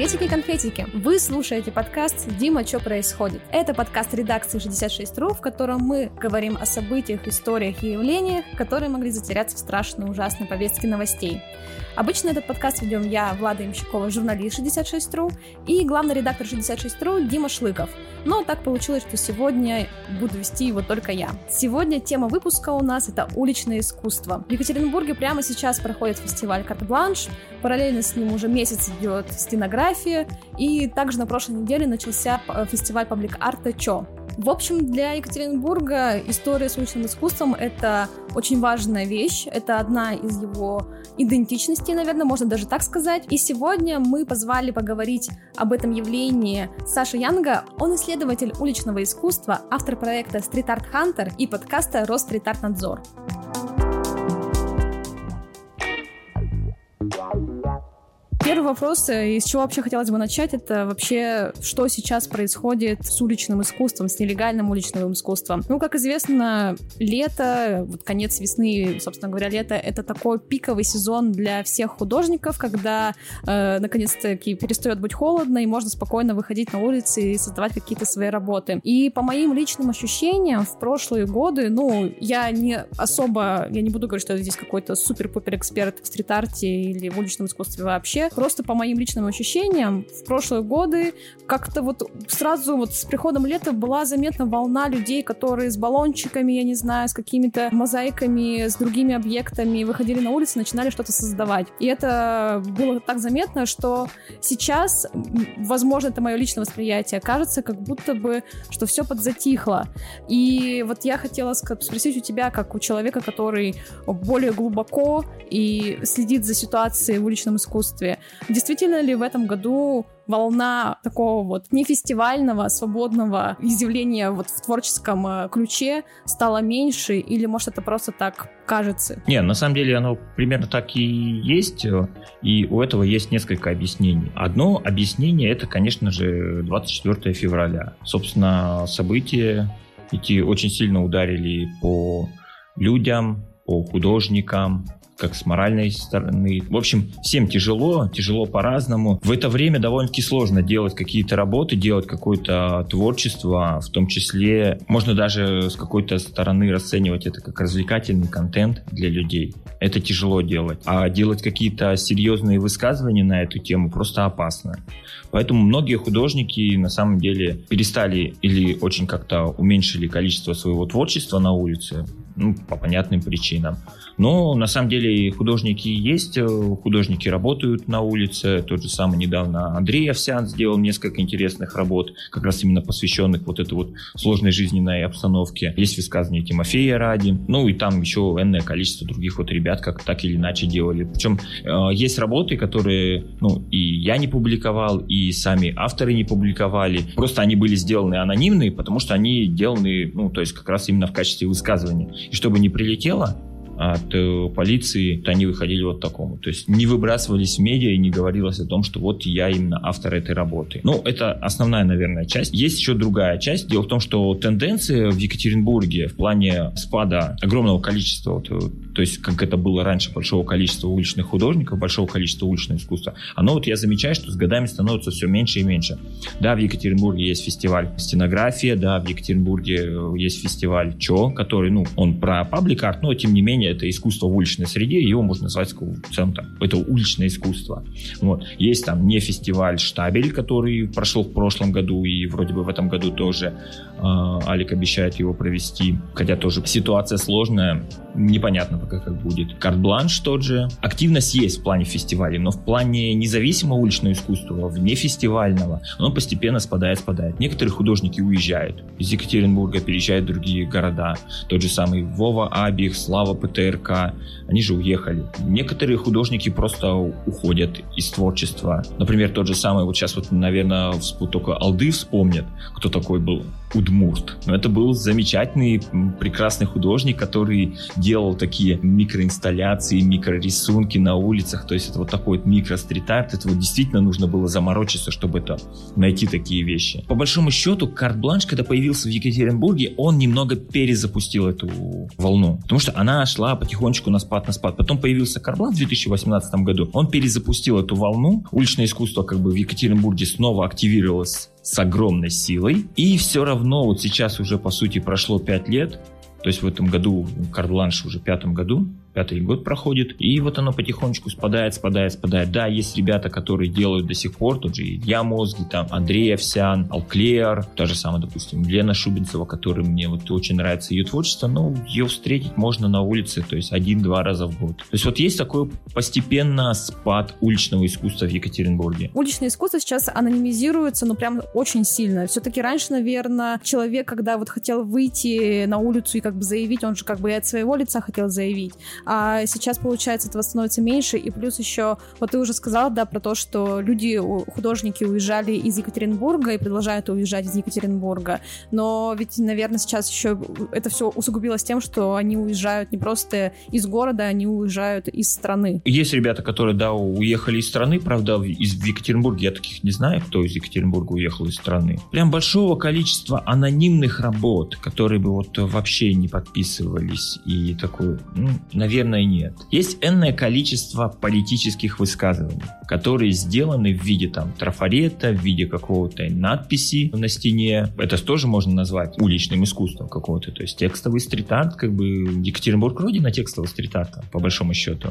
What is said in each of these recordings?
Приветики-конфетики! Вы слушаете подкаст «Дима, что происходит?». Это подкаст редакции 66.ru, в котором мы говорим о событиях, историях и явлениях, которые могли затеряться в страшной ужасной повестке новостей. Обычно этот подкаст ведем я, Влада Имщикова, журналист 66.ru, и главный редактор 66.ru Дима Шлыков. Но так получилось, что сегодня буду вести его только я. Сегодня тема выпуска у нас — это уличное искусство. В Екатеринбурге прямо сейчас проходит фестиваль «Карт-бланш», параллельно с ним уже месяц идет стенография, и также на прошлой неделе начался фестиваль паблик-арта «Чо». В общем, для Екатеринбурга история с уличным искусством — это очень важная вещь, это одна из его идентичностей, наверное, можно даже так сказать. И сегодня мы позвали поговорить об этом явлении Сашу Янга. Он исследователь уличного искусства, автор проекта Street Art Hunter и подкаста Росстрит-арт-надзор. Первый вопрос, э, из чего вообще хотелось бы начать, это вообще, что сейчас происходит с уличным искусством, с нелегальным уличным искусством. Ну, как известно, лето, вот конец весны, собственно говоря, лето — это такой пиковый сезон для всех художников, когда э, наконец-таки перестает быть холодно, и можно спокойно выходить на улицы и создавать какие-то свои работы. И по моим личным ощущениям, в прошлые годы, ну, я не особо, я не буду говорить, что я здесь какой-то супер-пупер эксперт в стрит-арте или в уличном искусстве вообще, просто по моим личным ощущениям, в прошлые годы как-то вот сразу вот с приходом лета была заметна волна людей, которые с баллончиками, я не знаю, с какими-то мозаиками, с другими объектами выходили на улицу, начинали что-то создавать. И это было так заметно, что сейчас, возможно, это мое личное восприятие, кажется, как будто бы, что все подзатихло. И вот я хотела спросить у тебя, как у человека, который более глубоко и следит за ситуацией в уличном искусстве, Действительно ли в этом году волна такого вот нефестивального, свободного изъявления вот в творческом э, ключе стала меньше, или может это просто так кажется? Не, на самом деле оно примерно так и есть, э, и у этого есть несколько объяснений. Одно объяснение это, конечно же, 24 февраля. Собственно, события эти очень сильно ударили по людям, по художникам, как с моральной стороны. В общем, всем тяжело, тяжело по-разному. В это время довольно-таки сложно делать какие-то работы, делать какое-то творчество, в том числе можно даже с какой-то стороны расценивать это как развлекательный контент для людей. Это тяжело делать. А делать какие-то серьезные высказывания на эту тему просто опасно. Поэтому многие художники на самом деле перестали или очень как-то уменьшили количество своего творчества на улице, ну, по понятным причинам. Но на самом деле художники есть, э, художники работают на улице. Тот же самый недавно Андрей Овсян сделал несколько интересных работ, как раз именно посвященных вот этой вот сложной жизненной обстановке. Есть высказывания Тимофея Ради, ну и там еще энное количество других вот ребят, как так или иначе делали. Причем э, есть работы, которые, ну, и я не публиковал, и сами авторы не публиковали. Просто они были сделаны анонимные, потому что они сделаны, ну, то есть как раз именно в качестве высказывания. И чтобы не прилетело, от э, полиции, то они выходили вот такому. То есть не выбрасывались в медиа и не говорилось о том, что вот я именно автор этой работы. Ну, это основная, наверное, часть. Есть еще другая часть. Дело в том, что тенденции в Екатеринбурге в плане спада огромного количества, вот, э, то есть как это было раньше, большого количества уличных художников, большого количества уличного искусства, оно вот я замечаю, что с годами становится все меньше и меньше. Да, в Екатеринбурге есть фестиваль стенография, да, в Екатеринбурге э, есть фестиваль ЧО, который, ну, он про паблик-арт, но тем не менее это искусство в уличной среде, его можно назвать в целом там, это уличное искусство. Вот. Есть там не фестиваль Штабель, который прошел в прошлом году, и вроде бы в этом году тоже э, Алик обещает его провести, хотя тоже ситуация сложная, непонятно пока как будет. Карт-бланш тот же. Активность есть в плане фестивалей, но в плане независимого уличного искусства, вне фестивального, оно постепенно спадает, спадает. Некоторые художники уезжают из Екатеринбурга, переезжают в другие города. Тот же самый Вова Абих, Слава ПТ ТРК, они же уехали. Некоторые художники просто уходят из творчества. Например, тот же самый, вот сейчас вот, наверное, только Алды вспомнят, кто такой был Удмурт. Но это был замечательный, прекрасный художник, который делал такие микроинсталляции, микрорисунки на улицах. То есть это вот такой вот микрострит-арт. Это вот действительно нужно было заморочиться, чтобы это найти такие вещи. По большому счету, карт-бланш, когда появился в Екатеринбурге, он немного перезапустил эту волну. Потому что она шла потихонечку на спад, на спад. Потом появился карт-бланш в 2018 году. Он перезапустил эту волну. Уличное искусство как бы в Екатеринбурге снова активировалось с огромной силой. И все равно вот сейчас уже по сути прошло 5 лет, то есть в этом году карт-бланш уже пятом году, пятый год проходит, и вот оно потихонечку спадает, спадает, спадает. Да, есть ребята, которые делают до сих пор, тот же Илья Мозги, там Андрей Овсян, Алклеер, та же самая, допустим, Лена Шубинцева, которой мне вот очень нравится ее творчество, но ее встретить можно на улице, то есть один-два раза в год. То есть вот есть такой постепенно спад уличного искусства в Екатеринбурге. Уличное искусство сейчас анонимизируется, ну прям очень сильно. Все-таки раньше, наверное, человек, когда вот хотел выйти на улицу и как бы заявить, он же как бы и от своего лица хотел заявить а сейчас, получается, этого становится меньше, и плюс еще, вот ты уже сказал, да, про то, что люди, художники уезжали из Екатеринбурга и продолжают уезжать из Екатеринбурга, но ведь, наверное, сейчас еще это все усугубилось тем, что они уезжают не просто из города, они уезжают из страны. Есть ребята, которые, да, уехали из страны, правда, из в Екатеринбурге я таких не знаю, кто из Екатеринбурга уехал из страны. Прям большого количества анонимных работ, которые бы вот вообще не подписывались и такой, ну, Наверное, нет. Есть энное количество политических высказываний, которые сделаны в виде там трафарета, в виде какого-то надписи на стене. Это тоже можно назвать уличным искусством какого-то. То есть текстовый стрит-арт, как бы Екатеринбург родина текстового стрит-арта, по большому счету.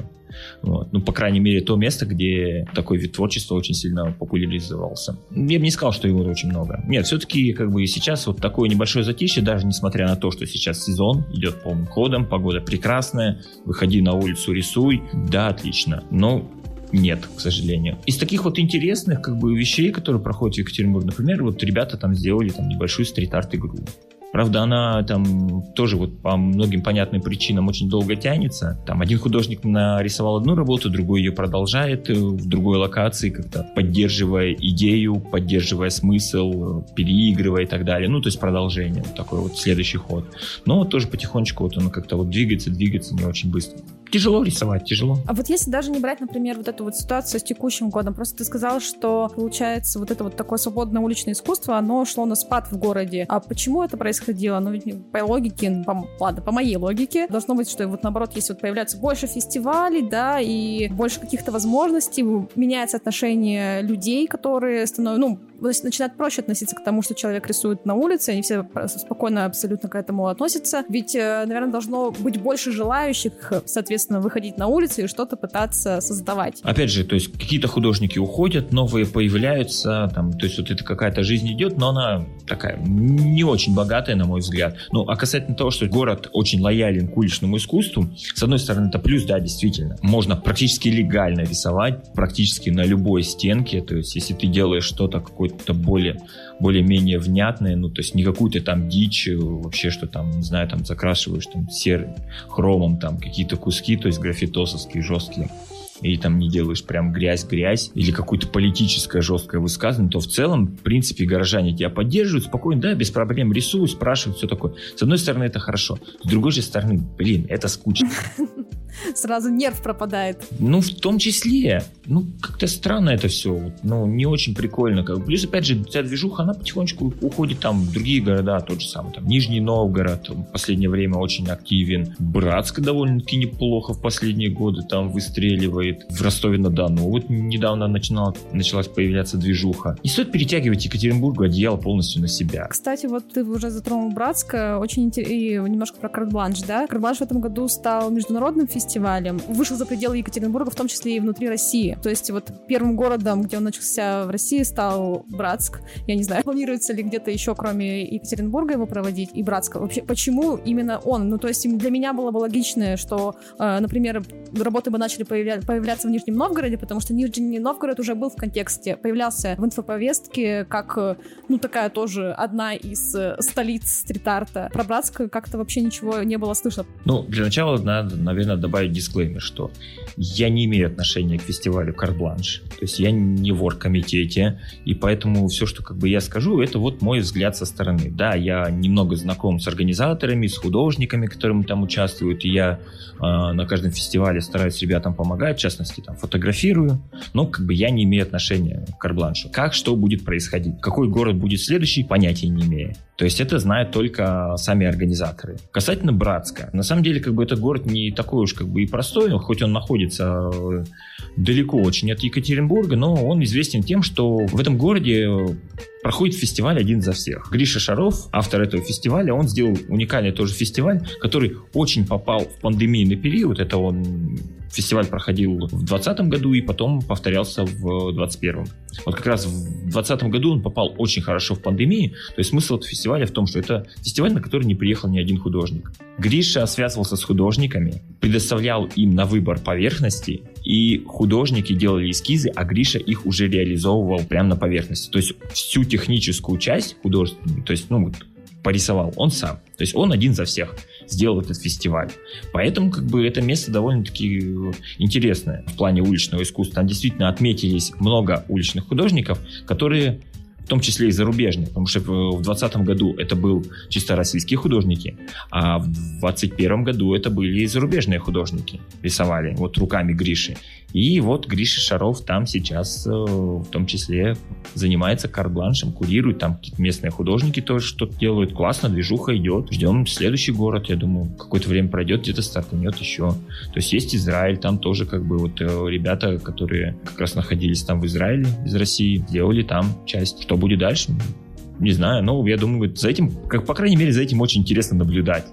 Вот. Ну, по крайней мере, то место, где такой вид творчества очень сильно популяризовался. Я бы не сказал, что его очень много. Нет, все-таки как бы сейчас вот такое небольшое затишье, даже несмотря на то, что сейчас сезон идет полным ходом, погода прекрасная, выходи на улицу, рисуй, да, отлично. Но нет, к сожалению. Из таких вот интересных как бы вещей, которые проходят в Екатеринбурге, например, вот ребята там сделали там небольшую стрит-арт игру. Правда, она там тоже вот по многим понятным причинам очень долго тянется. Там один художник нарисовал одну работу, другой ее продолжает в другой локации, как-то поддерживая идею, поддерживая смысл, переигрывая и так далее. Ну, то есть продолжение, такой вот следующий ход. Но вот тоже потихонечку вот он как-то вот двигается, двигается не очень быстро тяжело рисовать, тяжело. А вот если даже не брать, например, вот эту вот ситуацию с текущим годом, просто ты сказал, что получается вот это вот такое свободное уличное искусство, оно шло на спад в городе. А почему это происходило? Ну, ведь по логике, по, ладно, по моей логике, должно быть, что вот наоборот, если вот появляется больше фестивалей, да, и больше каких-то возможностей, меняется отношение людей, которые становятся, ну, начинают проще относиться к тому, что человек рисует на улице, они все спокойно абсолютно к этому относятся. Ведь, э, наверное, должно быть больше желающих, соответственно, выходить на улицу и что-то пытаться создавать. Опять же, то есть какие-то художники уходят, новые появляются, там, то есть вот это какая-то жизнь идет, но она такая не очень богатая, на мой взгляд. Ну, а касательно того, что город очень лоялен к уличному искусству, с одной стороны, это плюс, да, действительно. Можно практически легально рисовать, практически на любой стенке, то есть если ты делаешь что-то, какой какое-то более, более-менее внятное, ну, то есть не какую-то там дичь, э, вообще, что там, не знаю, там закрашиваешь там серым хромом там какие-то куски, то есть графитосовские, жесткие и там не делаешь прям грязь-грязь или какое-то политическое жесткое высказывание, то в целом, в принципе, горожане тебя поддерживают спокойно, да, без проблем, рисуют, спрашивают, все такое. С одной стороны, это хорошо. С другой же стороны, блин, это скучно. Сразу нерв пропадает. Ну, в том числе. Ну, как-то странно это все. Ну, не очень прикольно. Плюс, опять же, вся движуха, она потихонечку уходит там в другие города, тот же самый. Там Нижний Новгород в последнее время очень активен. Братск довольно-таки неплохо в последние годы там выстреливает. В Ростове-на-Дону вот недавно начинала, началась появляться движуха. Не стоит перетягивать Екатеринбургу одеяло полностью на себя. Кстати, вот ты уже затронул Братска. Очень интересно. И немножко про карт-бланш, да? Карт-бланш в этом году стал международным фестивалем вышел за пределы Екатеринбурга, в том числе и внутри России. То есть вот первым городом, где он начался в России, стал Братск. Я не знаю, планируется ли где-то еще, кроме Екатеринбурга, его проводить и Братска. Вообще, почему именно он? Ну, то есть для меня было бы логично, что, э, например, работы бы начали появля- появляться в Нижнем Новгороде, потому что Нижний Новгород уже был в контексте, появлялся в инфоповестке как, э, ну, такая тоже одна из э, столиц стрит-арта. Про Братск как-то вообще ничего не было слышно. Ну, для начала надо, наверное, добавить дисклеймер, что я не имею отношения к фестивалю Карбланш, то есть я не в оргкомитете, и поэтому все, что как бы я скажу, это вот мой взгляд со стороны. Да, я немного знаком с организаторами, с художниками, которые там участвуют, и я э, на каждом фестивале стараюсь ребятам помогать, частности, там фотографирую, но как бы я не имею отношения к Карбланшу. Как, что будет происходить, какой город будет следующий, понятия не имею. То есть это знают только сами организаторы. Касательно Братска, на самом деле как бы этот город не такой уж как бы и простой, хоть он находится э, далеко очень от Екатеринбурга, но он известен тем, что в этом городе проходит фестиваль один за всех. Гриша Шаров, автор этого фестиваля, он сделал уникальный тоже фестиваль, который очень попал в пандемийный период. Это он фестиваль проходил в 2020 году и потом повторялся в 2021. Вот как раз в 2020 году он попал очень хорошо в пандемии. То есть смысл этого фестиваля в том, что это фестиваль, на который не приехал ни один художник. Гриша связывался с художниками, предоставлял им на выбор поверхности, и художники делали эскизы, а Гриша их уже реализовывал прямо на поверхности. То есть всю техническую часть художественную, то есть, ну, порисовал он сам. То есть он один за всех сделал этот фестиваль. Поэтому как бы это место довольно-таки интересное в плане уличного искусства. Там действительно отметились много уличных художников, которые в том числе и зарубежных, потому что в 2020 году это был чисто российские художники, а в 2021 году это были и зарубежные художники, рисовали вот руками Гриши. И вот Гриша Шаров там сейчас э, в том числе занимается карбланшем, курирует, там какие-то местные художники тоже что-то делают. Классно, движуха идет. Ждем следующий город, я думаю, какое-то время пройдет, где-то стартанет еще. То есть есть Израиль, там тоже как бы вот э, ребята, которые как раз находились там в Израиле из России, делали там часть. Что будет дальше? Не знаю, но я думаю, за этим, как по крайней мере, за этим очень интересно наблюдать.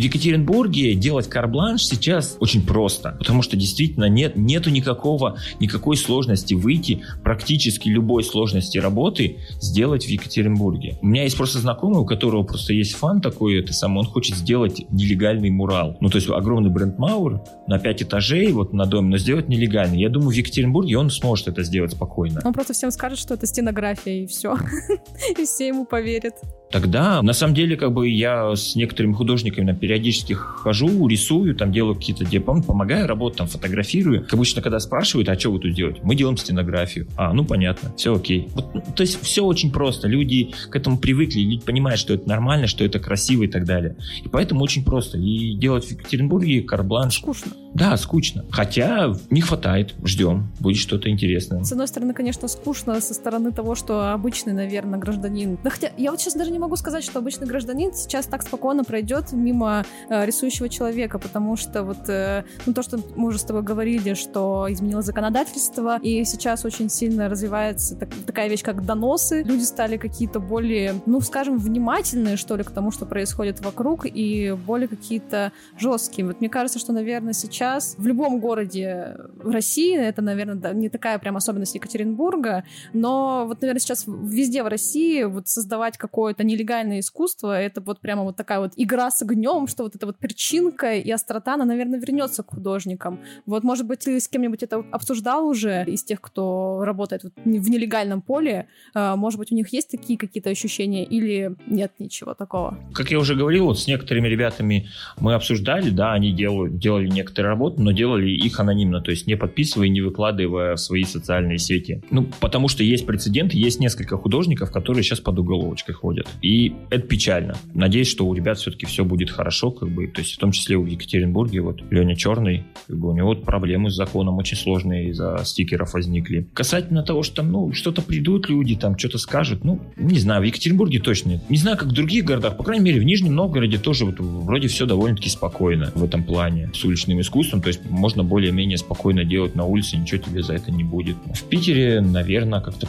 В Екатеринбурге делать карбланш сейчас очень просто, потому что действительно нет, нету никакого, никакой сложности выйти, практически любой сложности работы сделать в Екатеринбурге. У меня есть просто знакомый, у которого просто есть фан такой, это сам, он хочет сделать нелегальный мурал. Ну, то есть огромный бренд Маур на 5 этажей вот на доме, но сделать нелегальный. Я думаю, в Екатеринбурге он сможет это сделать спокойно. Он просто всем скажет, что это стенография, и все. И все ему поверят. Тогда, на самом деле, как бы я с некоторыми художниками периодически хожу, рисую, там делаю какие-то, где помогаю, работаю, там фотографирую. Обычно, когда спрашивают, а что вы тут делаете? Мы делаем стенографию. А, ну понятно, все окей. Вот, ну, то есть все очень просто. Люди к этому привыкли, люди понимают, что это нормально, что это красиво и так далее. И поэтому очень просто. И делать в Екатеринбурге карбланш. Скучно. Да, скучно. Хотя не хватает. Ждем. Будет что-то интересное. С одной стороны, конечно, скучно со стороны того, что обычный, наверное, гражданин. Да хотя я вот сейчас даже не могу сказать, что обычный гражданин сейчас так спокойно пройдет мимо э, рисующего человека, потому что вот э, ну, то, что мы уже с тобой говорили, что изменилось законодательство, и сейчас очень сильно развивается так, такая вещь, как доносы. Люди стали какие-то более, ну, скажем, внимательные, что ли, к тому, что происходит вокруг, и более какие-то жесткие. Вот мне кажется, что, наверное, сейчас в любом городе России, это, наверное, не такая прям особенность Екатеринбурга, но вот, наверное, сейчас везде в России вот создавать какое-то нелегальное искусство, это вот прямо вот такая вот игра с огнем, что вот эта вот перчинка и острота, она, наверное, вернется к художникам. Вот, может быть, ты с кем-нибудь это обсуждал уже из тех, кто работает в нелегальном поле? А, может быть, у них есть такие какие-то ощущения или нет ничего такого? Как я уже говорил, вот с некоторыми ребятами мы обсуждали, да, они делают, делали некоторые работу, но делали их анонимно, то есть не подписывая не выкладывая в свои социальные сети. Ну, потому что есть прецедент, есть несколько художников, которые сейчас под уголовочкой ходят. И это печально. Надеюсь, что у ребят все-таки все будет хорошо, как бы, то есть в том числе в Екатеринбурге, вот Леня Черный, как бы у него вот проблемы с законом очень сложные из-за стикеров возникли. Касательно того, что там, ну, что-то придут люди, там, что-то скажут, ну, не знаю, в Екатеринбурге точно нет. Не знаю, как в других городах, по крайней мере, в Нижнем Новгороде тоже вот вроде все довольно-таки спокойно в этом плане с уличным искусством то есть можно более-менее спокойно делать на улице, ничего тебе за это не будет. В Питере, наверное, как-то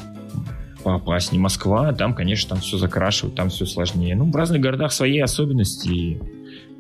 поопаснее. Москва, там, конечно, там все закрашивают, там все сложнее. Ну, в разных городах свои особенности.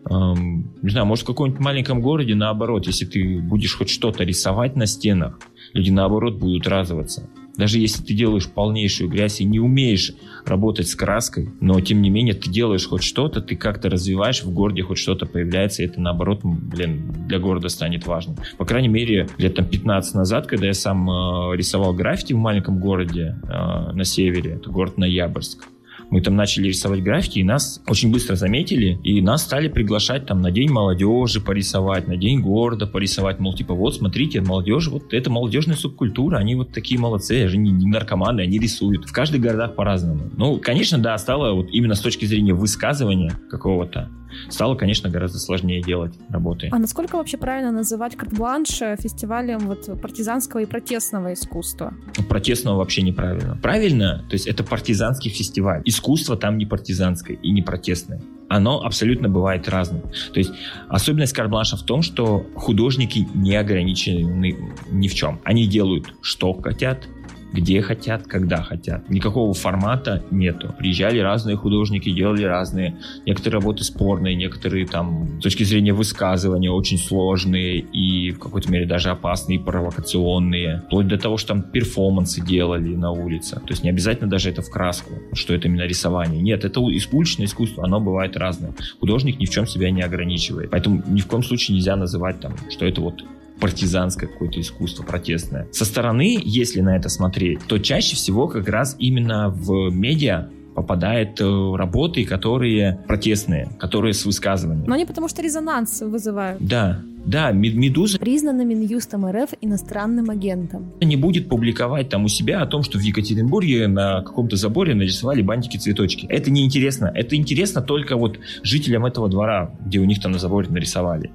Эм, не знаю, может, в каком-нибудь маленьком городе, наоборот, если ты будешь хоть что-то рисовать на стенах, люди, наоборот, будут радоваться. Даже если ты делаешь полнейшую грязь и не умеешь работать с краской, но тем не менее ты делаешь хоть что-то, ты как-то развиваешь, в городе хоть что-то появляется, и это наоборот, блин, для города станет важным. По крайней мере, лет там 15 назад, когда я сам э, рисовал граффити в маленьком городе э, на севере, это город Ноябрьск, Мы там начали рисовать графики, и нас очень быстро заметили, и нас стали приглашать там на День молодежи порисовать, на День города порисовать, мол, типа, вот, смотрите, молодежь, вот это молодежная субкультура, они вот такие молодцы, они не наркоманы, они рисуют. В каждых городах по-разному. Ну, конечно, да, стало вот именно с точки зрения высказывания какого-то, стало, конечно, гораздо сложнее делать работы. А насколько вообще правильно называть карт-бланш фестивалем вот партизанского и протестного искусства? Протестного вообще неправильно. Правильно, то есть это партизанский фестиваль. Искусство там не партизанское и не протестное оно абсолютно бывает разным. То есть особенность карбланша в том, что художники не ограничены ни в чем. Они делают, что хотят, где хотят, когда хотят. Никакого формата нету. Приезжали разные художники, делали разные. Некоторые работы спорные, некоторые там с точки зрения высказывания очень сложные и в какой-то мере даже опасные провокационные. Вплоть до того, что там перформансы делали на улице. То есть не обязательно даже это в краску, что это именно рисование. Нет, это уличное искусство, оно бывает разное. Художник ни в чем себя не ограничивает. Поэтому ни в коем случае нельзя называть там, что это вот партизанское какое-то искусство протестное. Со стороны, если на это смотреть, то чаще всего как раз именно в медиа попадают э, работы, которые протестные, которые с высказыванием. Но они потому что резонанс вызывают. Да, да, Медуза признана Минюстом РФ иностранным агентом. Не будет публиковать там у себя о том, что в Екатеринбурге на каком-то заборе нарисовали бантики-цветочки. Это неинтересно. Это интересно только вот жителям этого двора, где у них там на заборе нарисовали.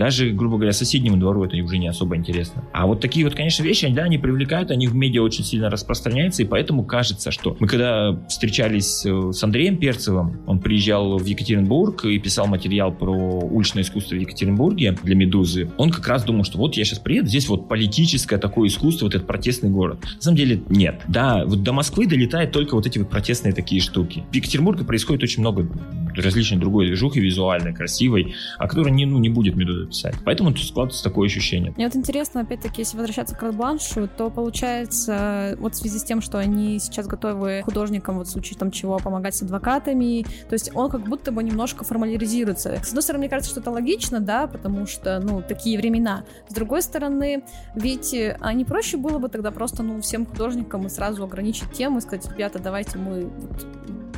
Даже, грубо говоря, соседнему двору это уже не особо интересно. А вот такие вот, конечно, вещи, да, они привлекают, они в медиа очень сильно распространяются, и поэтому кажется, что мы когда встречались э, с Андреем Перцевым, он приезжал в Екатеринбург и писал материал про уличное искусство в Екатеринбурге для «Медузы», он как раз думал, что вот я сейчас приеду, здесь вот политическое такое искусство, вот этот протестный город. На самом деле нет. Да, вот до Москвы долетают только вот эти вот протестные такие штуки. В Екатеринбурге происходит очень много различной другой движухи визуальной, красивой, о которой не, ну, не будет «Медуза» писать. Поэтому тут складывается такое ощущение. Мне вот интересно, опять-таки, если возвращаться к Радбланшу, то получается, вот в связи с тем, что они сейчас готовы художникам, вот в случае там чего, помогать с адвокатами, то есть он как будто бы немножко формализируется. С одной стороны, мне кажется, что это логично, да, потому что, ну, такие времена. С другой стороны, ведь а не проще было бы тогда просто, ну, всем художникам и сразу ограничить тему и сказать, ребята, давайте мы вот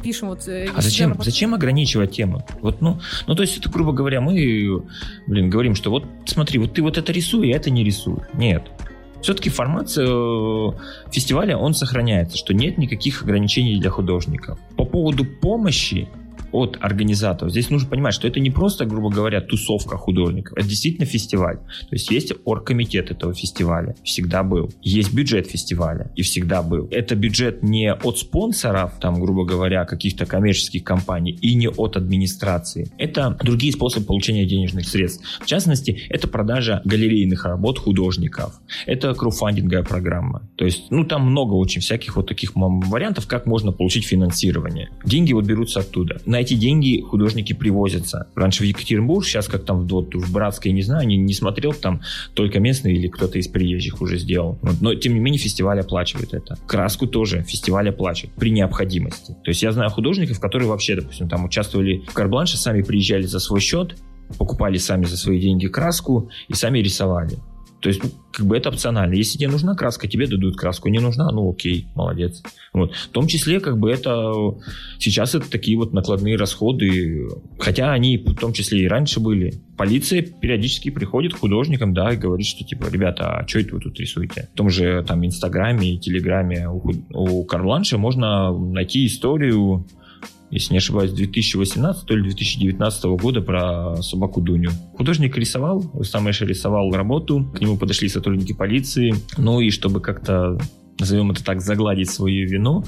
пишем вот... Э, а зачем, зачем ограничивать тему? Вот, ну, ну, то есть, это, грубо говоря, мы, блин, говорим, что вот смотри, вот ты вот это рисуй, а это не рисуй. Нет. Все-таки формат э, фестиваля, он сохраняется, что нет никаких ограничений для художников. По поводу помощи, от организаторов. Здесь нужно понимать, что это не просто, грубо говоря, тусовка художников, это действительно фестиваль. То есть есть оргкомитет этого фестиваля, всегда был. Есть бюджет фестиваля, и всегда был. Это бюджет не от спонсоров, там, грубо говоря, каких-то коммерческих компаний, и не от администрации. Это другие способы получения денежных средств. В частности, это продажа галерейных работ художников. Это крауфандинговая программа. То есть, ну, там много очень всяких вот таких вариантов, как можно получить финансирование. Деньги вот берутся оттуда. На эти деньги художники привозятся. Раньше в Екатеринбург, сейчас как там вот, в Братске, не знаю, не, не смотрел, там только местные или кто-то из приезжих уже сделал. Вот. Но, тем не менее, фестиваль оплачивает это. Краску тоже фестиваль оплачивает при необходимости. То есть я знаю художников, которые вообще, допустим, там участвовали в карбланше, сами приезжали за свой счет, покупали сами за свои деньги краску и сами рисовали. То есть, как бы это опционально. Если тебе нужна краска, тебе дадут краску. Не нужна, ну окей, молодец. Вот. В том числе, как бы это сейчас это такие вот накладные расходы, хотя они в том числе и раньше были. Полиция периодически приходит к художникам, да, и говорит, что типа, ребята, а что это вы тут рисуете? В том же там Инстаграме и Телеграме у, у Карланша можно найти историю если не ошибаюсь, 2018 или 2019 года про собаку Дуню. Художник рисовал, сам Эши рисовал работу, к нему подошли сотрудники полиции, ну и чтобы как-то, назовем это так, загладить свою вину,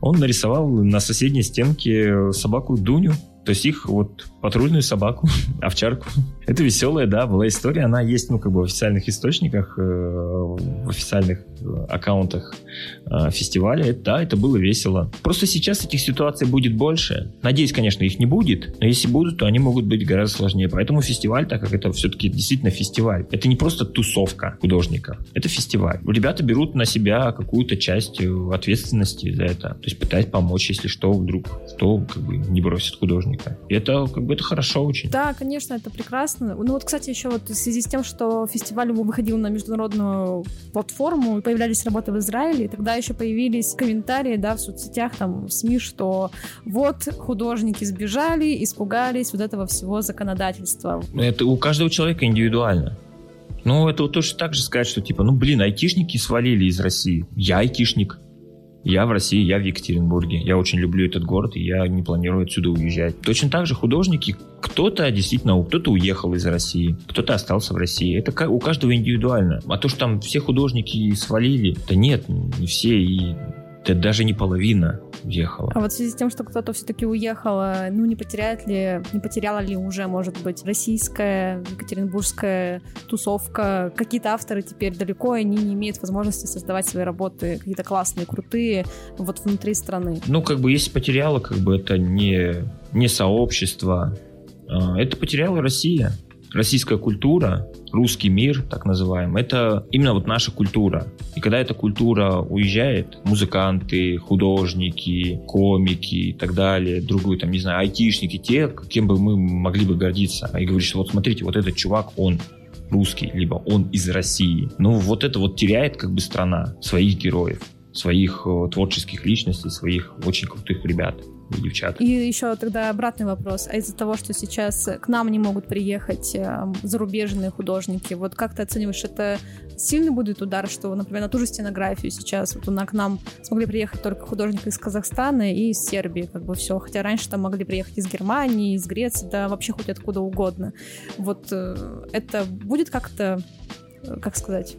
он нарисовал на соседней стенке собаку Дуню, то есть их вот патрульную собаку, овчарку. Это веселая, да, была история. Она есть, ну, как бы в официальных источниках, э, в официальных э, аккаунтах э, фестиваля. Это, да, это было весело. Просто сейчас этих ситуаций будет больше. Надеюсь, конечно, их не будет. Но если будут, то они могут быть гораздо сложнее. Поэтому фестиваль, так как это все-таки действительно фестиваль, это не просто тусовка художников. Это фестиваль. Ребята берут на себя какую-то часть ответственности за это. То есть пытаясь помочь, если что, вдруг, что как бы не бросит художника. И это как бы это хорошо очень. Да, конечно, это прекрасно интересно. Ну вот, кстати, еще вот в связи с тем, что фестиваль выходил на международную платформу, появлялись работы в Израиле, и тогда еще появились комментарии, да, в соцсетях, там, в СМИ, что вот художники сбежали, испугались вот этого всего законодательства. Это у каждого человека индивидуально. Ну, это вот тоже так же сказать, что типа, ну, блин, айтишники свалили из России. Я айтишник. Я в России, я в Екатеринбурге. Я очень люблю этот город, и я не планирую отсюда уезжать. Точно так же художники, кто-то действительно, кто-то уехал из России, кто-то остался в России. Это у каждого индивидуально. А то, что там все художники свалили, да нет, не все. И это даже не половина уехала. А вот в связи с тем, что кто-то все-таки уехал, ну не потеряет ли, не потеряла ли уже, может быть, российская, екатеринбургская тусовка? Какие-то авторы теперь далеко, они не имеют возможности создавать свои работы, какие-то классные, крутые, вот внутри страны. Ну, как бы, если потеряла, как бы это не, не сообщество, а, это потеряла Россия российская культура, русский мир, так называемый, это именно вот наша культура. И когда эта культура уезжает, музыканты, художники, комики и так далее, другую, там, не знаю, айтишники, те, кем бы мы могли бы гордиться, и говоришь, вот смотрите, вот этот чувак, он русский, либо он из России. Ну, вот это вот теряет как бы страна своих героев, своих э, творческих личностей, своих очень крутых ребят и девчат. И еще тогда обратный вопрос. А из-за того, что сейчас к нам не могут приехать э, зарубежные художники, вот как ты оцениваешь, это сильный будет удар, что, например, на ту же стенографию сейчас вот к нам смогли приехать только художники из Казахстана и из Сербии, как бы все. Хотя раньше там могли приехать из Германии, из Греции, да вообще хоть откуда угодно. Вот э, это будет как-то, э, как сказать,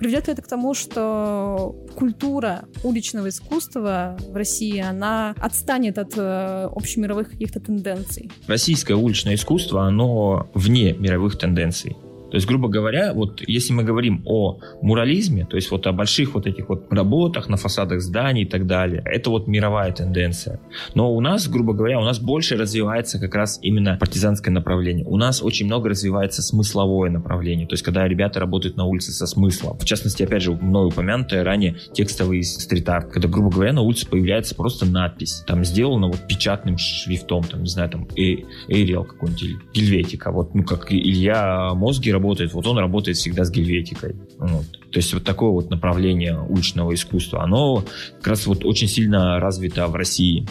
Приведет ли это к тому, что культура уличного искусства в России, она отстанет от э, общемировых каких-то тенденций? Российское уличное искусство, оно вне мировых тенденций. То есть, грубо говоря, вот если мы говорим о мурализме, то есть вот о больших вот этих вот работах на фасадах зданий и так далее, это вот мировая тенденция. Но у нас, грубо говоря, у нас больше развивается как раз именно партизанское направление. У нас очень много развивается смысловое направление, то есть когда ребята работают на улице со смыслом. В частности, опять же, мной упомянутое ранее текстовый стрит-арт, когда, грубо говоря, на улице появляется просто надпись, там сделано вот печатным шрифтом, там, не знаю, там, Эйриал какой-нибудь, Гельветика, вот, ну, как Илья Мозги работает, вот он работает всегда с гельветикой. Вот. То есть вот такое вот направление уличного искусства, оно как раз вот очень сильно развито в России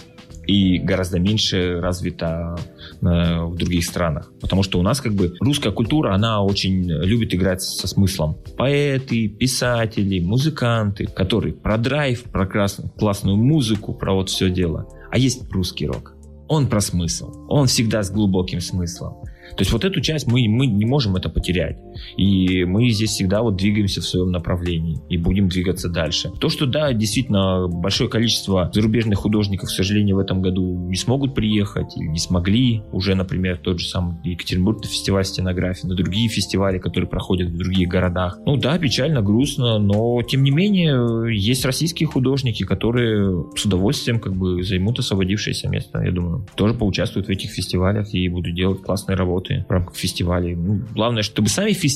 и гораздо меньше развито э, в других странах. Потому что у нас как бы русская культура, она очень любит играть со смыслом. Поэты, писатели, музыканты, которые про драйв, про красную, классную музыку, про вот все дело. А есть русский рок. Он про смысл. Он всегда с глубоким смыслом. То есть вот эту часть мы, мы не можем это потерять. И мы здесь всегда вот двигаемся в своем направлении и будем двигаться дальше. То, что да, действительно, большое количество зарубежных художников, к сожалению, в этом году не смогут приехать или не смогли. Уже, например, тот же самый Екатеринбург, фестиваль стенографии, на другие фестивали, которые проходят в других городах. Ну да, печально, грустно, но тем не менее есть российские художники, которые с удовольствием как бы займут освободившееся место, я думаю. Тоже поучаствуют в этих фестивалях и будут делать классные работы в рамках фестивалей. Ну, главное, чтобы сами фестивали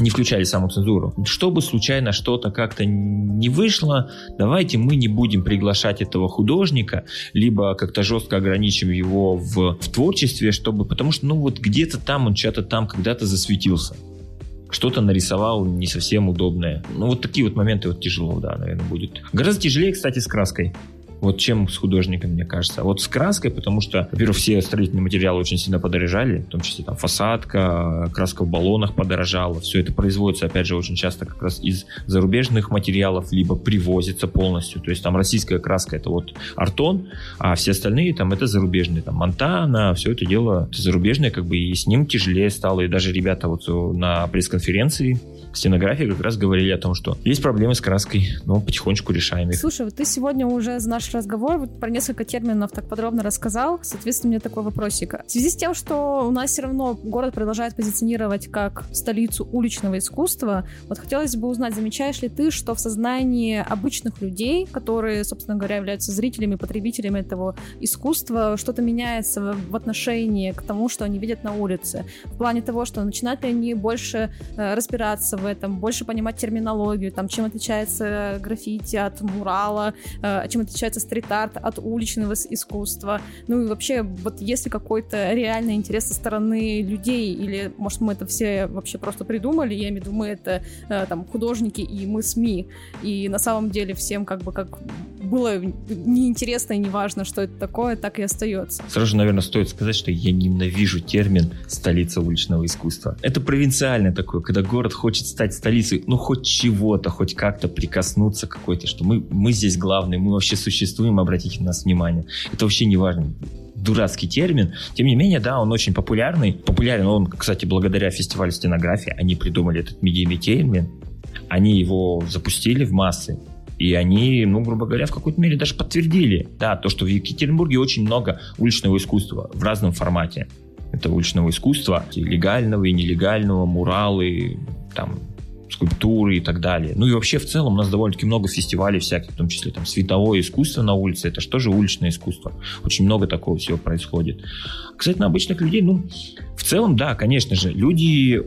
не включали самоцензуру. Чтобы случайно что-то как-то не вышло, давайте мы не будем приглашать этого художника, либо как-то жестко ограничим его в, в творчестве, чтобы, потому что, ну, вот где-то там он что-то там когда-то засветился что-то нарисовал не совсем удобное. Ну, вот такие вот моменты вот тяжело, да, наверное, будет. Гораздо тяжелее, кстати, с краской. Вот чем с художником, мне кажется. А вот с краской, потому что, во-первых, все строительные материалы очень сильно подорожали, в том числе там фасадка, краска в баллонах подорожала. Все это производится, опять же, очень часто как раз из зарубежных материалов, либо привозится полностью. То есть там российская краска это вот артон, а все остальные там это зарубежные. Там Монтана, все это дело это зарубежное, как бы и с ним тяжелее стало. И даже ребята вот на пресс-конференции стенографии как раз говорили о том, что есть проблемы с краской, но потихонечку решаем их. Слушай, вот ты сегодня уже за разговор вот про несколько терминов так подробно рассказал. Соответственно, у меня такой вопросик. В связи с тем, что у нас все равно город продолжает позиционировать как столицу уличного искусства, вот хотелось бы узнать, замечаешь ли ты, что в сознании обычных людей, которые, собственно говоря, являются зрителями, потребителями этого искусства, что-то меняется в отношении к тому, что они видят на улице? В плане того, что начинают ли они больше э, разбираться в этом, больше понимать терминологию, там, чем отличается граффити от мурала, э, чем отличается отличается стрит-арт от уличного искусства? Ну и вообще, вот есть ли какой-то реальный интерес со стороны людей? Или, может, мы это все вообще просто придумали? Я имею в виду, мы это э, там художники и мы СМИ. И на самом деле всем как бы как было неинтересно и неважно, что это такое, так и остается. Сразу же, наверное, стоит сказать, что я ненавижу термин «столица уличного искусства». Это провинциальное такое, когда город хочет стать столицей, ну, хоть чего-то, хоть как-то прикоснуться какой-то, что мы, мы здесь главные, мы вообще существуем, обратите на нас внимание. Это вообще не важно дурацкий термин. Тем не менее, да, он очень популярный. Популярен он, кстати, благодаря фестивалю стенографии. Они придумали этот медийный термин. Они его запустили в массы. И они, ну, грубо говоря, в какой-то мере даже подтвердили, да, то, что в Екатеринбурге очень много уличного искусства в разном формате. Это уличного искусства, легального и нелегального, муралы, там, скульптуры и так далее. Ну и вообще в целом у нас довольно-таки много фестивалей всяких, в том числе там световое искусство на улице, это что же уличное искусство. Очень много такого всего происходит. Кстати, на обычных людей, ну, в целом, да, конечно же, люди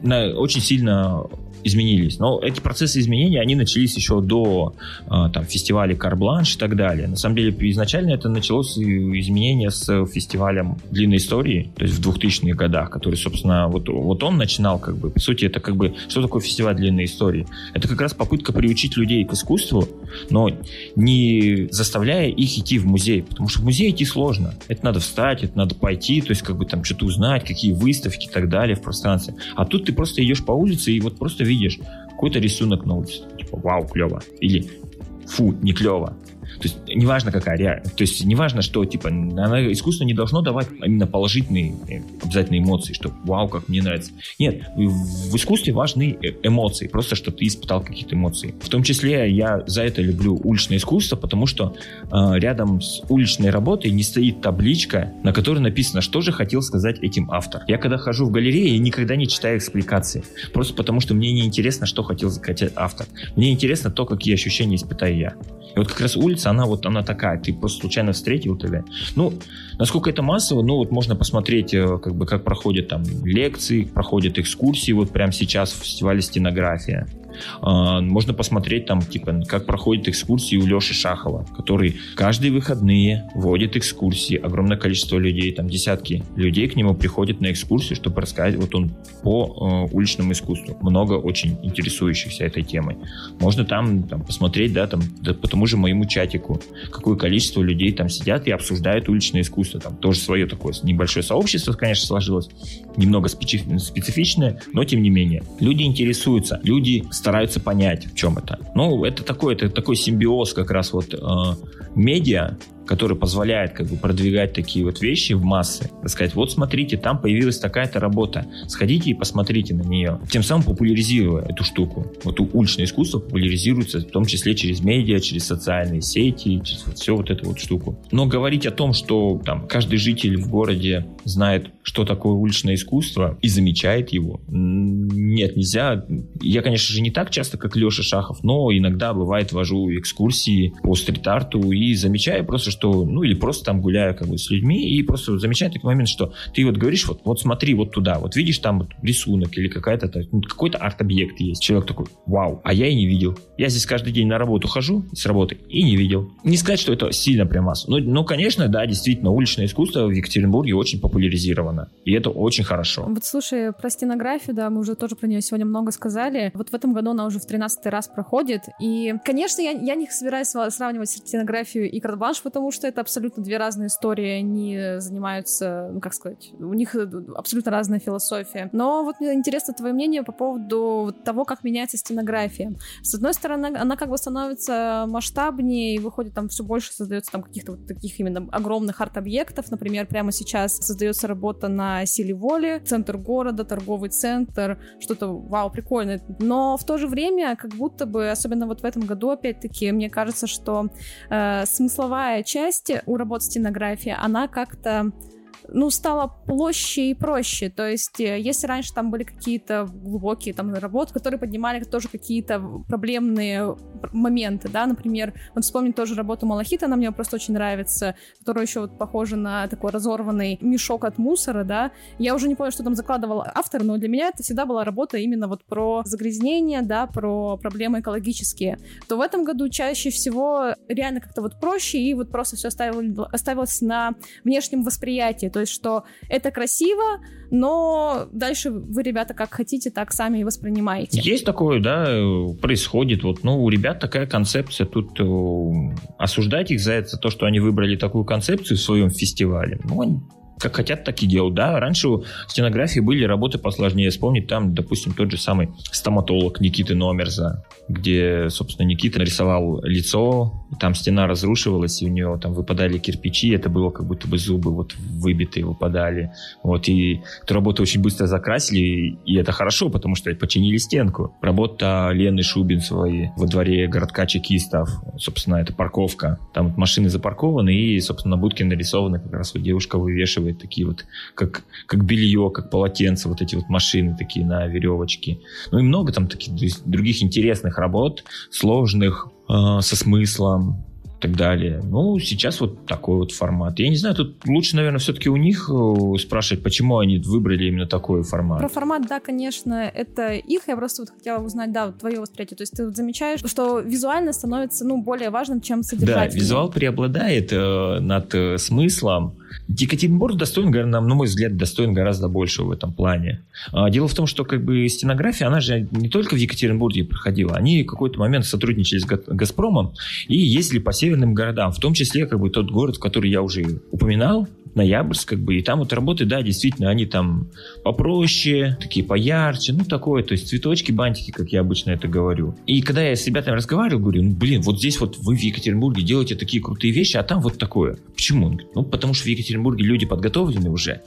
на, очень сильно изменились. Но эти процессы изменения, они начались еще до а, там, фестиваля Карбланш и так далее. На самом деле, изначально это началось изменение с фестивалем длинной истории, то есть в 2000-х годах, который, собственно, вот, вот он начинал, как бы, по сути, это как бы, что такое фестиваль длинной истории? Это как раз попытка приучить людей к искусству, но не заставляя их идти в музей, потому что в музей идти сложно. Это надо встать, это надо пойти, то есть как бы там что-то узнать, какие выставки и так далее в пространстве. А тут ты просто идешь по улице и вот просто видишь какой-то рисунок на улице. Типа, вау, клево. Или фу, не клево. То есть неважно какая реальность. То есть неважно, что типа она, искусство не должно давать именно положительные э, обязательно эмоции, что вау, как мне нравится. Нет, в искусстве важны э, эмоции, просто что ты испытал какие-то эмоции. В том числе я за это люблю уличное искусство, потому что э, рядом с уличной работой не стоит табличка, на которой написано, что же хотел сказать этим автор. Я когда хожу в галерею, я никогда не читаю экспликации. Просто потому что мне не интересно, что хотел сказать автор. Мне интересно то, какие ощущения испытаю я. И вот как раз улица, она вот она такая, ты просто случайно встретил тебя. Ну, насколько это массово, ну вот можно посмотреть, э, как бы как проходят там лекции, проходят экскурсии, вот прямо сейчас в фестивале стенография. А, можно посмотреть там, типа, как проходят экскурсии у Леши Шахова, который каждые выходные водит экскурсии. Огромное количество людей, там десятки людей к нему приходят на экскурсию, чтобы рассказать, вот он по э, уличному искусству. Много очень интересующихся этой темой. Можно там, там посмотреть, да, там, да, по тому же моему чатику, какое количество людей там сидят и обсуждают уличное искусство. Там тоже свое такое небольшое сообщество, конечно, сложилось, немного специфичное, но тем не менее. Люди интересуются, люди стараются понять, в чем это. Ну, это такой, это такой симбиоз как раз вот э, медиа который позволяет как бы продвигать такие вот вещи в массы, сказать, вот смотрите, там появилась такая-то работа, сходите и посмотрите на нее, тем самым популяризируя эту штуку. Вот уличное искусство популяризируется в том числе через медиа, через социальные сети, через вот все вот эту вот штуку. Но говорить о том, что там каждый житель в городе знает, что такое уличное искусство и замечает его, нет, нельзя. Я, конечно же, не так часто, как Леша Шахов, но иногда бывает вожу экскурсии по стрит-арту и замечаю просто, что, ну, или просто там гуляю как бы с людьми, и просто замечаю такой момент, что ты вот говоришь, вот, вот смотри вот туда, вот видишь там вот рисунок или какая-то, ну, какой-то арт-объект есть. Человек такой, вау, а я и не видел. Я здесь каждый день на работу хожу с работы и не видел. Не сказать, что это сильно прям масса. Но, но, конечно, да, действительно, уличное искусство в Екатеринбурге очень популяризировано. И это очень хорошо. Вот слушай, про стенографию, да, мы уже тоже про нее сегодня много сказали. Вот в этом году она уже в 13 раз проходит. И, конечно, я, я не собираюсь сравнивать стенографию и картбланш, потому что это абсолютно две разные истории, они занимаются, ну, как сказать, у них абсолютно разная философия. Но вот мне интересно твое мнение по поводу того, как меняется стенография. С одной стороны, она как бы становится масштабнее, и выходит там все больше, создается там каких-то вот таких именно огромных арт-объектов. Например, прямо сейчас создается работа на силе воли, центр города, торговый центр, что-то, вау, прикольно. Но в то же время, как будто бы, особенно вот в этом году, опять-таки, мне кажется, что э, смысловая часть у работ стенографии, она как-то ну, стало площе и проще. То есть, э, если раньше там были какие-то глубокие там работы, которые поднимали тоже какие-то проблемные моменты, да, например, вот вспомнить тоже работу Малахита, она мне просто очень нравится, которая еще вот похожа на такой разорванный мешок от мусора, да. Я уже не помню, что там закладывал автор, но для меня это всегда была работа именно вот про загрязнение, да, про проблемы экологические. То в этом году чаще всего реально как-то вот проще и вот просто все оставилось, оставилось на внешнем восприятии, то есть что это красиво, но дальше вы, ребята, как хотите, так сами и воспринимаете. Есть такое, да, происходит. Вот, ну, у ребят такая концепция. Тут э, осуждать их за это, за то, что они выбрали такую концепцию в своем фестивале, ну, как хотят, так и делают. Да, раньше у стенографии были работы посложнее. Вспомнить там, допустим, тот же самый стоматолог Никиты Номерза, где, собственно, Никита нарисовал лицо, там стена разрушивалась, и у него там выпадали кирпичи, это было как будто бы зубы вот выбитые выпадали. Вот, и эту работу очень быстро закрасили, и это хорошо, потому что починили стенку. Работа Лены Шубинцевой во дворе городка чекистов, собственно, это парковка. Там машины запаркованы, и, собственно, на будке нарисованы, как раз вот девушка вывешивает делает такие вот, как, как белье, как полотенце, вот эти вот машины такие на веревочке. Ну и много там таких других интересных работ, сложных, э, со смыслом, так далее. Ну, сейчас вот такой вот формат. Я не знаю, тут лучше, наверное, все-таки у них э, спрашивать, почему они выбрали именно такой формат. Про формат, да, конечно, это их. Я просто вот хотела узнать, да, вот твое восприятие. То есть ты вот замечаешь, что визуально становится, ну, более важным, чем содержательно. Да, визуал преобладает э, над э, смыслом. Екатеринбург достоин, на мой взгляд, достоин гораздо больше в этом плане. А, дело в том, что как бы стенография, она же не только в Екатеринбурге проходила. Они в какой-то момент сотрудничали с «Газпромом» и ездили по северным городам, в том числе как бы тот город, который я уже упоминал, Ноябрьск, как бы, и там вот работы, да, действительно, они там попроще, такие поярче, ну, такое, то есть цветочки, бантики, как я обычно это говорю. И когда я с ребятами разговаривал, говорю, ну, блин, вот здесь вот вы в Екатеринбурге делаете такие крутые вещи, а там вот такое. Почему? ну, потому что в Екатеринбурге люди подготовлены уже,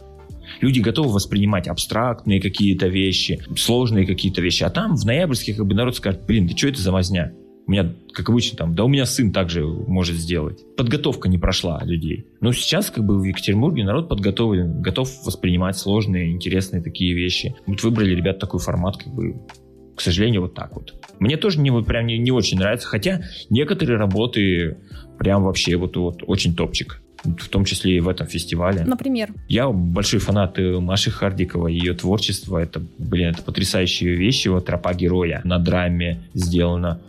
Люди готовы воспринимать абстрактные какие-то вещи, сложные какие-то вещи. А там в ноябрьске как бы народ скажет, блин, ты что это за возня? У меня, как обычно, там, да у меня сын также может сделать. Подготовка не прошла людей. Но сейчас, как бы, в Екатеринбурге народ подготовлен, готов воспринимать сложные, интересные такие вещи. Вот выбрали ребят такой формат, как бы, к сожалению, вот так вот. Мне тоже не, вот, прям не, не очень нравится, хотя некоторые работы прям вообще вот, вот очень топчик в том числе и в этом фестивале. Например? Я большой фанат э, Маши Хардиковой, ее творчество, это, блин, это потрясающие вещи, вот «Тропа героя» на драме сделано.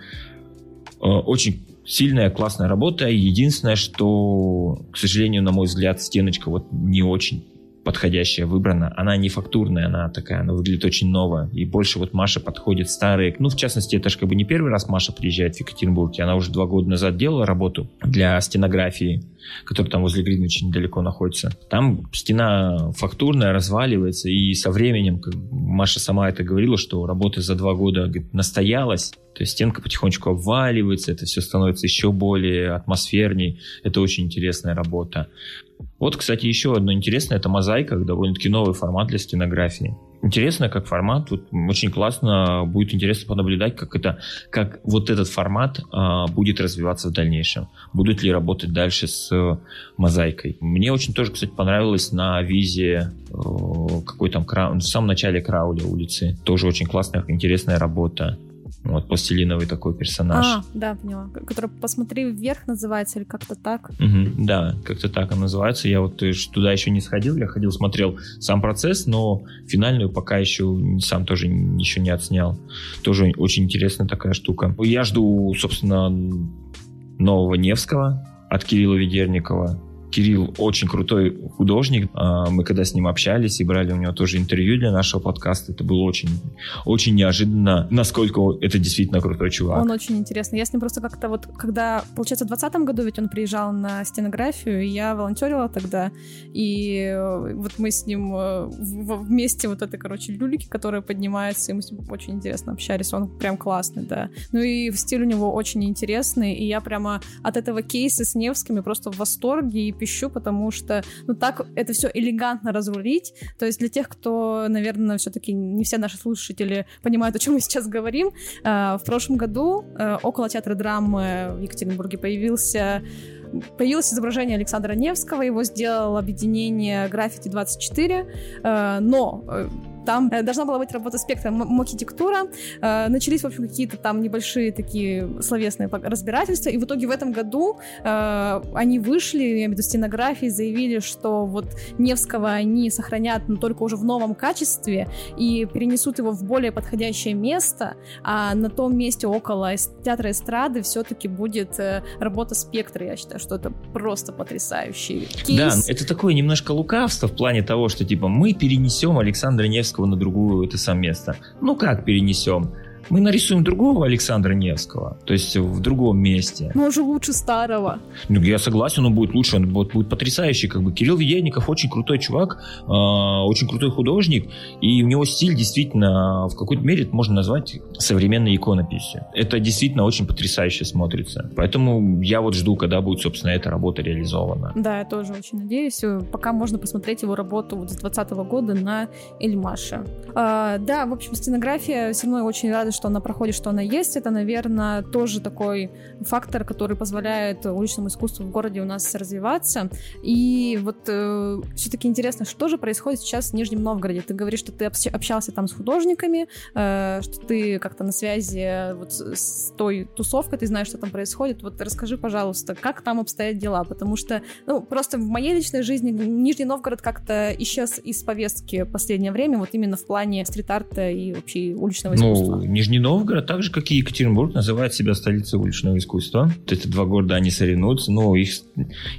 Э, очень сильная, классная работа. Единственное, что, к сожалению, на мой взгляд, стеночка вот не очень подходящая выбрана. Она не фактурная, она такая, она выглядит очень ново. И больше вот Маша подходит старые. Ну, в частности, это же как бы не первый раз Маша приезжает в Екатеринбург. Она уже два года назад делала работу для стенографии, которая там возле Гринвича недалеко находится. Там стена фактурная, разваливается. И со временем, как Маша сама это говорила, что работа за два года говорит, настоялась. То есть стенка потихонечку обваливается, это все становится еще более атмосферней. Это очень интересная работа. Вот, кстати, еще одно интересное, это мозаика, довольно-таки новый формат для стенографии. Интересно, как формат, вот очень классно, будет интересно понаблюдать, как это, как вот этот формат а, будет развиваться в дальнейшем. Будут ли работать дальше с э, мозаикой. Мне очень тоже, кстати, понравилось на визе э, какой там в самом начале Крауля улицы. Тоже очень классная, интересная работа. Вот пластилиновый такой персонаж. А, да, поняла. Который «Посмотри вверх» называется или как-то так? Угу, да, как-то так он называется. Я вот э, туда еще не сходил, я ходил, смотрел сам процесс, но финальную пока еще сам тоже еще не отснял. Тоже очень интересная такая штука. Я жду, собственно, нового Невского от Кирилла Ведерникова. Кирилл очень крутой художник. А, мы когда с ним общались и брали у него тоже интервью для нашего подкаста, это было очень, очень неожиданно, насколько это действительно крутой чувак. Он очень интересный. Я с ним просто как-то вот, когда, получается, в 2020 году ведь он приезжал на стенографию, я волонтерила тогда, и э, вот мы с ним э, вместе вот это, короче, люлики, которые поднимаются, и мы с ним очень интересно общались. Он прям классный, да. Ну и стиль у него очень интересный, и я прямо от этого кейса с Невскими просто в восторге и пищу, потому что, ну, так это все элегантно разрулить. То есть для тех, кто, наверное, все-таки не все наши слушатели понимают, о чем мы сейчас говорим, э, в прошлом году э, около театра драмы в Екатеринбурге появился появилось изображение Александра Невского, его сделал объединение Граффити 24, э, но там э, должна была быть работа спектра архитектура. Э, начались, в общем, какие-то там небольшие такие словесные разбирательства, и в итоге в этом году э, они вышли, я имею в виду стенографии, заявили, что вот Невского они сохранят, но только уже в новом качестве, и перенесут его в более подходящее место, а на том месте около театра эстрады все-таки будет работа спектра. Я считаю, что это просто потрясающий кейс. Да, это такое немножко лукавство в плане того, что типа мы перенесем Александра Невского на другую это сам место. Ну как перенесем? Мы нарисуем другого Александра Невского, то есть в другом месте. Но уже лучше старого. Ну, я согласен, он будет лучше, он будет, будет потрясающий. Как бы Кирилл Веденников очень крутой чувак, э, очень крутой художник, и у него стиль действительно в какой-то мере можно назвать современной иконописью. Это действительно очень потрясающе смотрится. Поэтому я вот жду, когда будет, собственно, эта работа реализована. Да, я тоже очень надеюсь. Пока можно посмотреть его работу вот с 2020 года на Эльмаше. А, да, в общем, стенография все равно очень рада, что она проходит, что она есть, это, наверное, тоже такой фактор, который позволяет уличному искусству в городе у нас развиваться. И вот э, все-таки интересно, что же происходит сейчас в Нижнем Новгороде? Ты говоришь, что ты общался там с художниками, э, что ты как-то на связи вот с той тусовкой, ты знаешь, что там происходит. Вот расскажи, пожалуйста, как там обстоят дела, потому что, ну, просто в моей личной жизни Нижний Новгород как-то исчез из повестки в последнее время, вот именно в плане стрит-арта и вообще уличного ну, искусства. Ну, Нижний Новгород, так же, как и Екатеринбург, называет себя столицей уличного искусства. эти два города, они соревнуются, но их...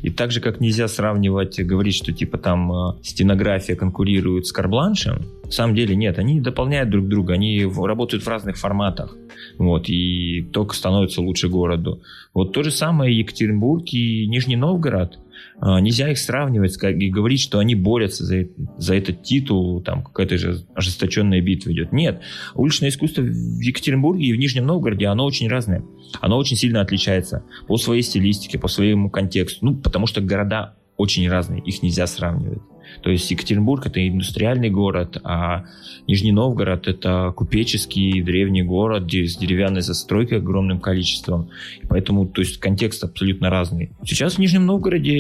И так же, как нельзя сравнивать, говорить, что типа там э, стенография конкурирует с карбланшем, на самом деле нет, они дополняют друг друга, они работают в разных форматах. Вот, и только становится лучше городу. Вот то же самое Екатеринбург и Нижний Новгород – нельзя их сравнивать и говорить, что они борются за, за этот титул, там какая-то же ожесточенная битва идет. Нет, уличное искусство в Екатеринбурге и в Нижнем Новгороде, оно очень разное. Оно очень сильно отличается по своей стилистике, по своему контексту. Ну, потому что города очень разные, их нельзя сравнивать. То есть Екатеринбург это индустриальный город, а Нижний Новгород это купеческий древний город с деревянной застройкой огромным количеством. И поэтому то есть контекст абсолютно разный. Сейчас в Нижнем Новгороде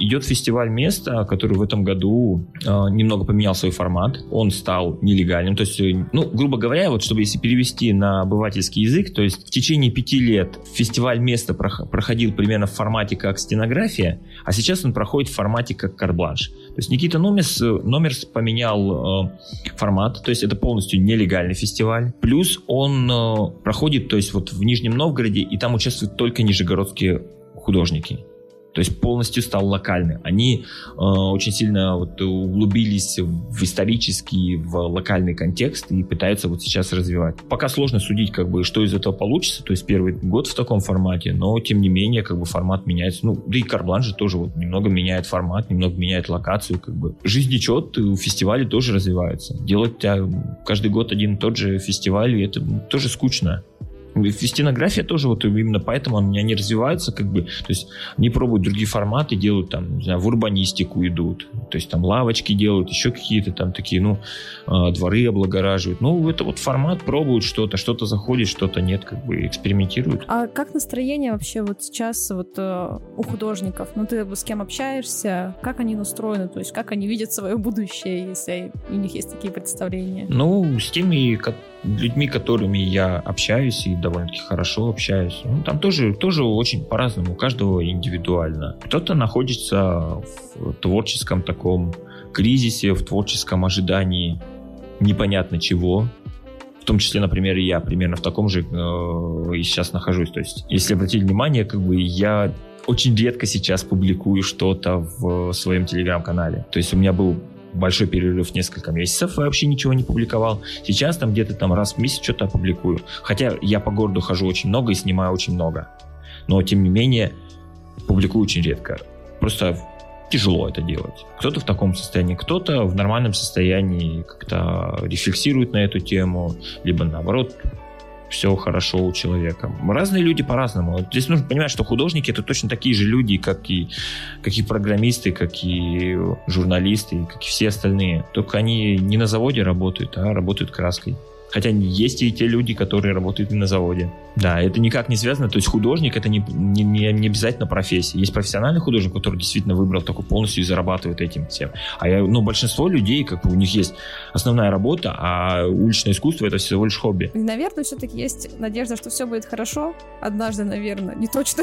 идет фестиваль места, который в этом году э, немного поменял свой формат. Он стал нелегальным. То есть, ну, грубо говоря, вот чтобы если перевести на обывательский язык, то есть в течение пяти лет фестиваль места проходил примерно в формате как стенография, а сейчас он проходит в формате как карбланш. То есть Никита Номис, Номерс поменял э, формат, то есть это полностью нелегальный фестиваль. Плюс он э, проходит, то есть вот в Нижнем Новгороде, и там участвуют только нижегородские художники то есть полностью стал локальным. Они э, очень сильно вот углубились в исторический, в локальный контекст и пытаются вот сейчас развивать. Пока сложно судить, как бы, что из этого получится, то есть первый год в таком формате, но тем не менее, как бы формат меняется. Ну, да и Карблан же тоже вот немного меняет формат, немного меняет локацию, как бы. Жизнь течет, фестивали тоже развиваются. Делать а, каждый год один и тот же фестиваль, это тоже скучно. Стенография тоже вот именно поэтому они, они развиваются, как бы, то есть они пробуют другие форматы, делают там, не знаю, в урбанистику идут, то есть там лавочки делают, еще какие-то там такие, ну, а, дворы облагораживают. Ну, это вот формат, пробуют что-то, что-то заходит, что-то нет, как бы экспериментируют. А как настроение вообще вот сейчас вот э, у художников? Ну, ты с кем общаешься? Как они настроены? То есть как они видят свое будущее, если у них есть такие представления? Ну, с теми, людьми, которыми я общаюсь и довольно-таки хорошо общаюсь. Ну, там тоже, тоже очень по-разному, у каждого индивидуально. Кто-то находится в творческом таком кризисе, в творческом ожидании непонятно чего. В том числе, например, я примерно в таком же э, и сейчас нахожусь. То есть, если обратить внимание, как бы я очень редко сейчас публикую что-то в своем телеграм-канале. То есть у меня был большой перерыв несколько месяцев, вообще ничего не публиковал. Сейчас там где-то там раз в месяц что-то опубликую. Хотя я по городу хожу очень много и снимаю очень много. Но, тем не менее, публикую очень редко. Просто тяжело это делать. Кто-то в таком состоянии, кто-то в нормальном состоянии как-то рефлексирует на эту тему, либо наоборот все хорошо у человека. Разные люди по-разному. Здесь нужно понимать, что художники это точно такие же люди, как и, как и программисты, как и журналисты, как и все остальные. Только они не на заводе работают, а работают краской. Хотя есть и те люди, которые работают и на заводе. Да, это никак не связано. То есть художник это не, не, не обязательно профессия. Есть профессиональный художник, который действительно выбрал такой полностью и зарабатывает этим всем. А я, ну, большинство людей, как бы у них есть основная работа, а уличное искусство это всего лишь хобби. И, наверное, все-таки есть надежда, что все будет хорошо. Однажды, наверное, не точно,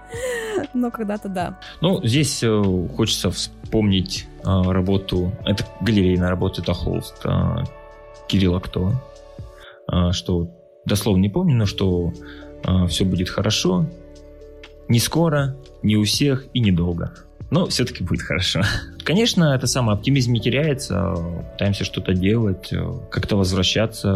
но когда-то да. Ну, здесь э, хочется вспомнить э, работу, это галерейная работа, это холст э, Кирилла Кто, что дословно не помню, но что э, все будет хорошо, не скоро, не у всех и недолго но все-таки будет хорошо. Конечно, это самый оптимизм не теряется, пытаемся что-то делать, как-то возвращаться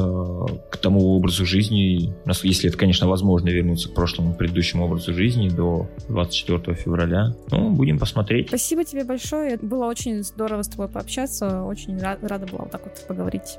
к тому образу жизни, если это, конечно, возможно, вернуться к прошлому, предыдущему образу жизни до 24 февраля. Ну, будем посмотреть. Спасибо тебе большое, было очень здорово с тобой пообщаться, очень рада была вот так вот поговорить.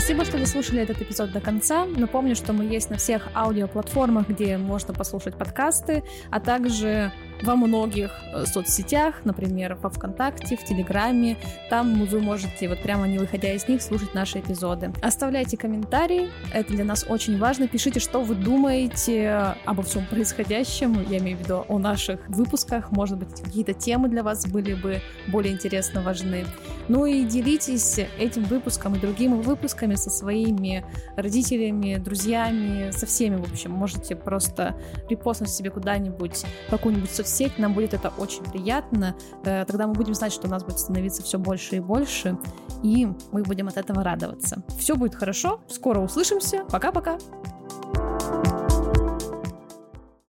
Спасибо, что дослушали этот эпизод до конца. Напомню, что мы есть на всех аудиоплатформах, где можно послушать подкасты, а также во многих э, соцсетях, например, во ВКонтакте, в Телеграме. Там вы можете, вот прямо не выходя из них, слушать наши эпизоды. Оставляйте комментарии, это для нас очень важно. Пишите, что вы думаете обо всем происходящем, я имею в виду о наших выпусках. Может быть, какие-то темы для вас были бы более интересно важны. Ну и делитесь этим выпуском и другими выпусками со своими родителями, друзьями, со всеми, в общем. Можете просто репостнуть себе куда-нибудь какую-нибудь соцсеть соцсеть, нам будет это очень приятно. Э, тогда мы будем знать, что у нас будет становиться все больше и больше, и мы будем от этого радоваться. Все будет хорошо, скоро услышимся. Пока-пока!